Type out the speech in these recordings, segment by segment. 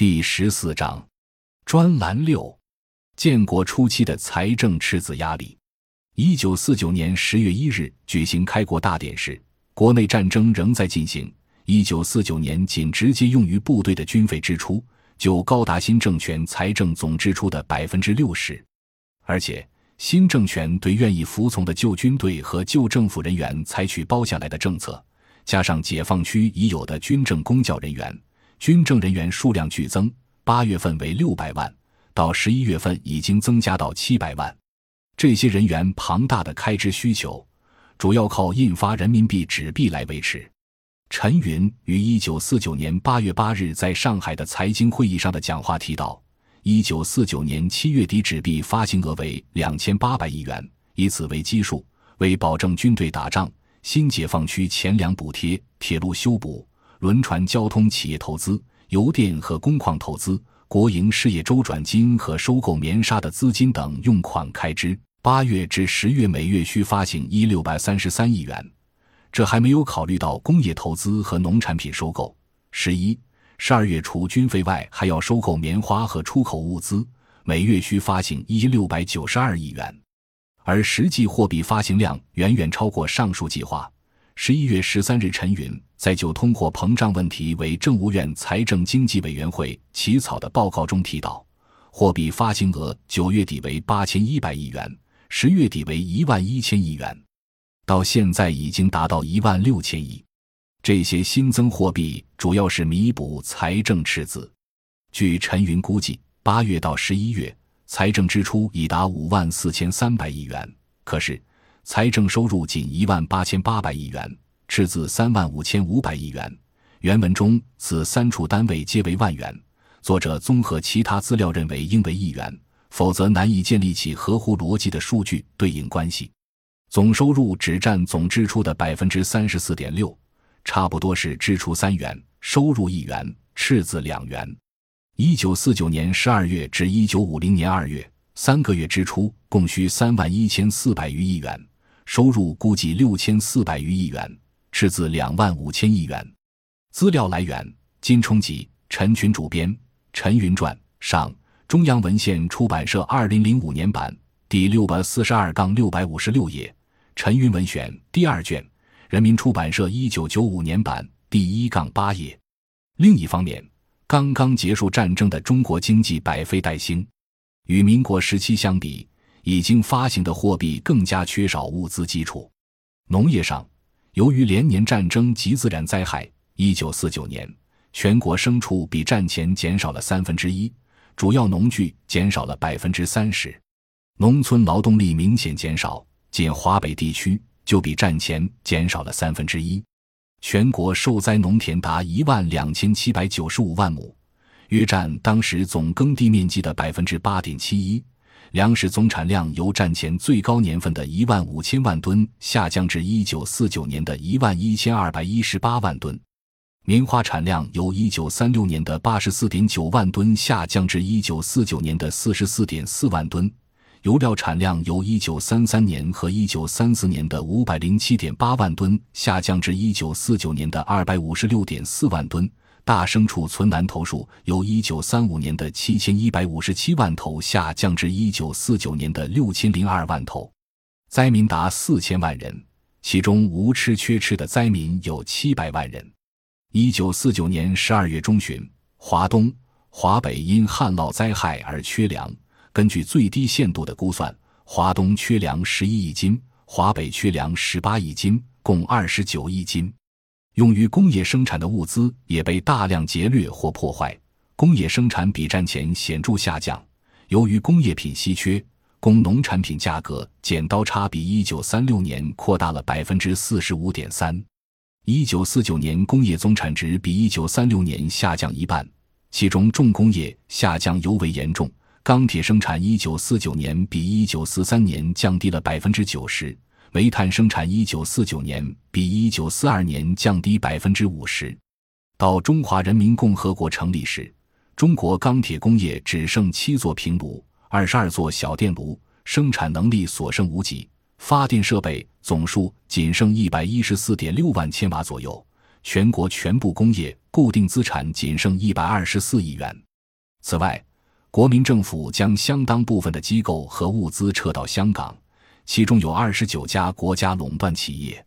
第十四章，专栏六：建国初期的财政赤字压力。一九四九年十月一日举行开国大典时，国内战争仍在进行。一九四九年仅直接用于部队的军费支出就高达新政权财政总支出的百分之六十，而且新政权对愿意服从的旧军队和旧政府人员采取包下来的政策，加上解放区已有的军政公教人员，军政人员数量剧增，八月份为六百万，到十一月份已经增加到七百万。这些人员庞大的开支需求，主要靠印发人民币纸币来维持。陈云于一九四九年八月八日在上海的财经会议上的讲话提到，一九四九年七月底纸币发行额为两千八百亿元，以此为基数，为保证军队打仗、新解放区钱粮补贴、铁路修补、轮船交通、企业投资、邮电和工矿投资、国营事业周转金和收购棉纱的资金等用款开支。八月至十月每月需发行一六百三十三亿元，这还没有考虑到工业投资和农产品收购。十一、十二月除军费外，还要收购棉花和出口物资，每月需发行一六百九十二亿元，而实际货币发行量远远超过上述计划。十一月十三日，陈云在就通货膨胀问题为政务院财政经济委员会起草的报告中提到，货币发行额九月底为八千一百亿元。十月底为一万一千亿元，到现在已经达到一万六千亿。这些新增货币主要是弥补财政赤字。据陈云估计，八月到十一月，财政支出已达五万四千三百亿元，可是财政收入仅一万八千八百亿元，赤字三万五千五百亿元。原文中此三处单位皆为万元，作者综合其他资料认为应为亿元。否则难以建立起合乎逻辑的数据对应关系。总收入只占总支出的百分之三十四点六，差不多是支出三元，收入一元，赤字两元。一九四九年十二月至一九五零年二月三个月支出共需三万一千四百余亿元，收入估计六千四百余亿元，赤字两万五千亿元。资料来源：金冲集，陈群主编，《陈云传》上。中央文献出版社二零零五年版第六百四十二杠六百五十六页，陈云文选第二卷，人民出版社一九九五年版第一杠八页。另一方面，刚刚结束战争的中国经济百废待兴，与民国时期相比，已经发行的货币更加缺少物资基础。农业上，由于连年战争及自然灾害，一九四九年全国牲畜比战前减少了三分之一。主要农具减少了百分之三十，农村劳动力明显减少，仅华北地区就比战前减少了三分之一。全国受灾农田达一万两千七百九十五万亩，约占当时总耕地面积的百分之八点七一。粮食总产量由战前最高年份的一万五千万吨下降至一九四九年的一万一千二百一十八万吨。棉花产量由一九三六年的八十四点九万吨下降至一九四九年的四十四点四万吨，油料产量由一九三三年和一九三四年的五百零七点八万吨下降至一九四九年的二百五十六点四万吨，大牲畜存栏头数由一九三五年的七千一百五十七万头下降至一九四九年的六千零二万头，灾民达四千万人，其中无吃缺吃的灾民有七百万人。一九四九年十二月中旬，华东、华北因旱涝灾害而缺粮。根据最低限度的估算，华东缺粮十一亿斤，华北缺粮十八亿斤，共二十九亿斤。用于工业生产的物资也被大量劫掠或破坏，工业生产比战前显著下降。由于工业品稀缺，工农产品价格剪刀差比一九三六年扩大了百分之四十五点三。一九四九年工业总产值比一九三六年下降一半，其中重工业下降尤为严重。钢铁生产一九四九年比一九四三年降低了百分之九十，煤炭生产一九四九年比一九四二年降低百分之五十。到中华人民共和国成立时，中国钢铁工业只剩七座平炉、二十二座小电炉，生产能力所剩无几。发电设备总数仅剩一百一十四点六万千瓦左右，全国全部工业固定资产仅剩一百二十四亿元。此外，国民政府将相当部分的机构和物资撤到香港，其中有二十九家国家垄断企业，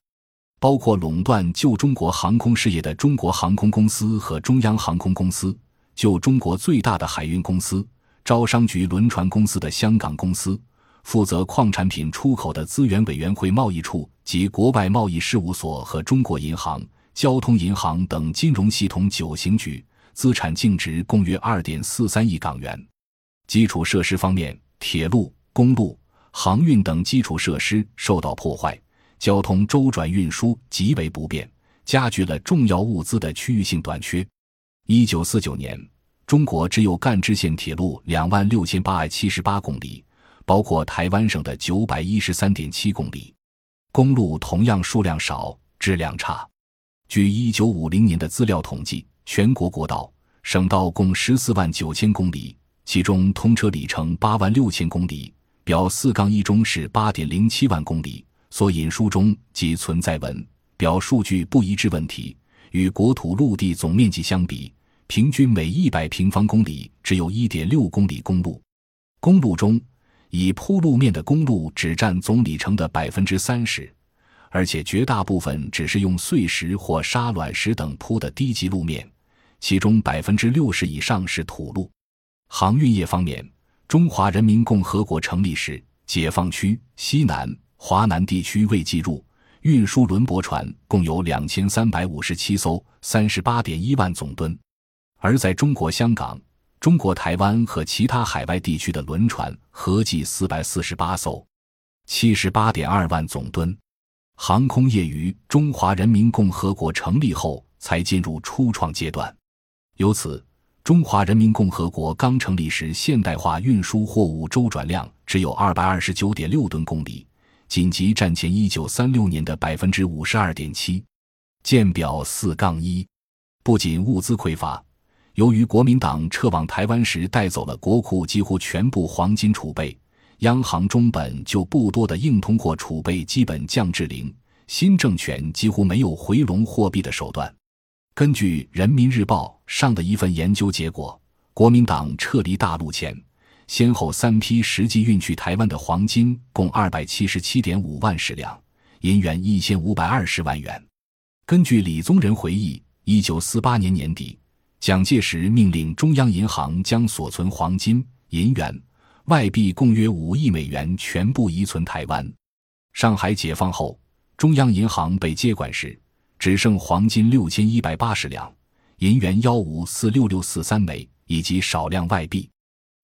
包括垄断旧中国航空事业的中国航空公司和中央航空公司，旧中国最大的海运公司招商局轮船公司的香港公司，负责矿产品出口的资源委员会贸易处及国外贸易事务所和中国银行、交通银行等金融系统九行局，资产净值共约二点四三亿港元。基础设施方面，铁路、公路、航运等基础设施受到破坏，交通周转运输极为不便，加剧了重要物资的区域性短缺。一九四九年，中国只有干支线铁路两万六千八百七十八公里，包括台湾省的九百一十三点七公里。公路同样数量少，质量差。据一九五零年的资料统计，全国国道、省道共十四万九千公里。其中通车里程八万六千公里，表四杠一中是八点零七万公里。所引书中即存在文表数据不一致问题。与国土陆地总面积相比，平均每一百平方公里只有一点六公里公路。公路中，以铺路面的公路只占总里程的百分之三十，而且绝大部分只是用碎石或沙卵石等铺的低级路面，其中百分之六十以上是土路。航运业方面，中华人民共和国成立时，解放区、西南、华南地区未计入，运输轮驳船共有两千三百五十七艘，三十八点一万总吨；而在中国香港、中国台湾和其他海外地区的轮船合计四百四十八艘，七十八点二万总吨。航空业于中华人民共和国成立后才进入初创阶段，由此。中华人民共和国刚成立时，现代化运输货物周转量只有二百二十九点六吨公里，仅及战前一九三六年的百分之五十二点七。见表四杠一，不仅物资匮乏，由于国民党撤往台湾时带走了国库几乎全部黄金储备，央行中本就不多的硬通货储备基本降至零，新政权几乎没有回笼货币的手段。根据《人民日报》上的一份研究结果，国民党撤离大陆前，先后三批实际运去台湾的黄金共二百七十七点五万石两，银元一千五百二十万元。根据李宗仁回忆，一九四八年年底，蒋介石命令中央银行将所存黄金、银元、外币共约五亿美元全部移存台湾。上海解放后，中央银行被接管时。只剩黄金六千一百八十两，银元幺五四六六四三枚，以及少量外币。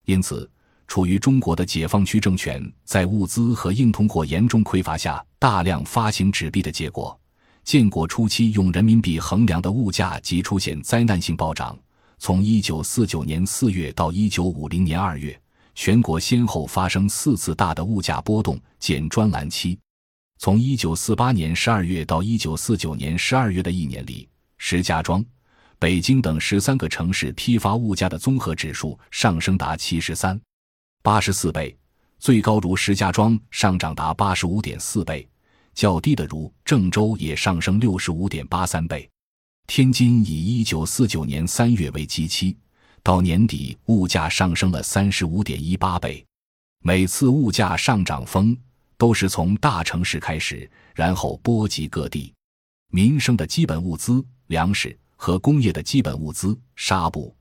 因此，处于中国的解放区政权在物资和硬通货严重匮乏下，大量发行纸币的结果，建国初期用人民币衡量的物价即出现灾难性暴涨。从一九四九年四月到一九五零年二月，全国先后发生四次大的物价波动，减专栏七。从一九四八年十二月到一九四九年十二月的一年里，石家庄、北京等十三个城市批发物价的综合指数上升达七十三、八十四倍，最高如石家庄上涨达八十五点四倍，较低的如郑州也上升六十五点八三倍。天津以一九四九年三月为基期，到年底物价上升了三十五点一八倍。每次物价上涨峰。都是从大城市开始，然后波及各地。民生的基本物资粮食和工业的基本物资纱布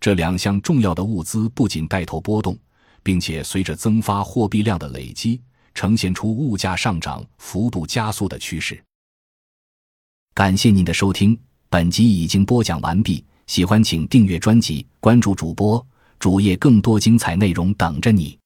这两项重要的物资不仅带头波动，并且随着增发货币量的累积，呈现出物价上涨幅度加速的趋势。感谢您的收听，本集已经播讲完毕。喜欢请订阅专辑，关注主播主页，更多精彩内容等着你。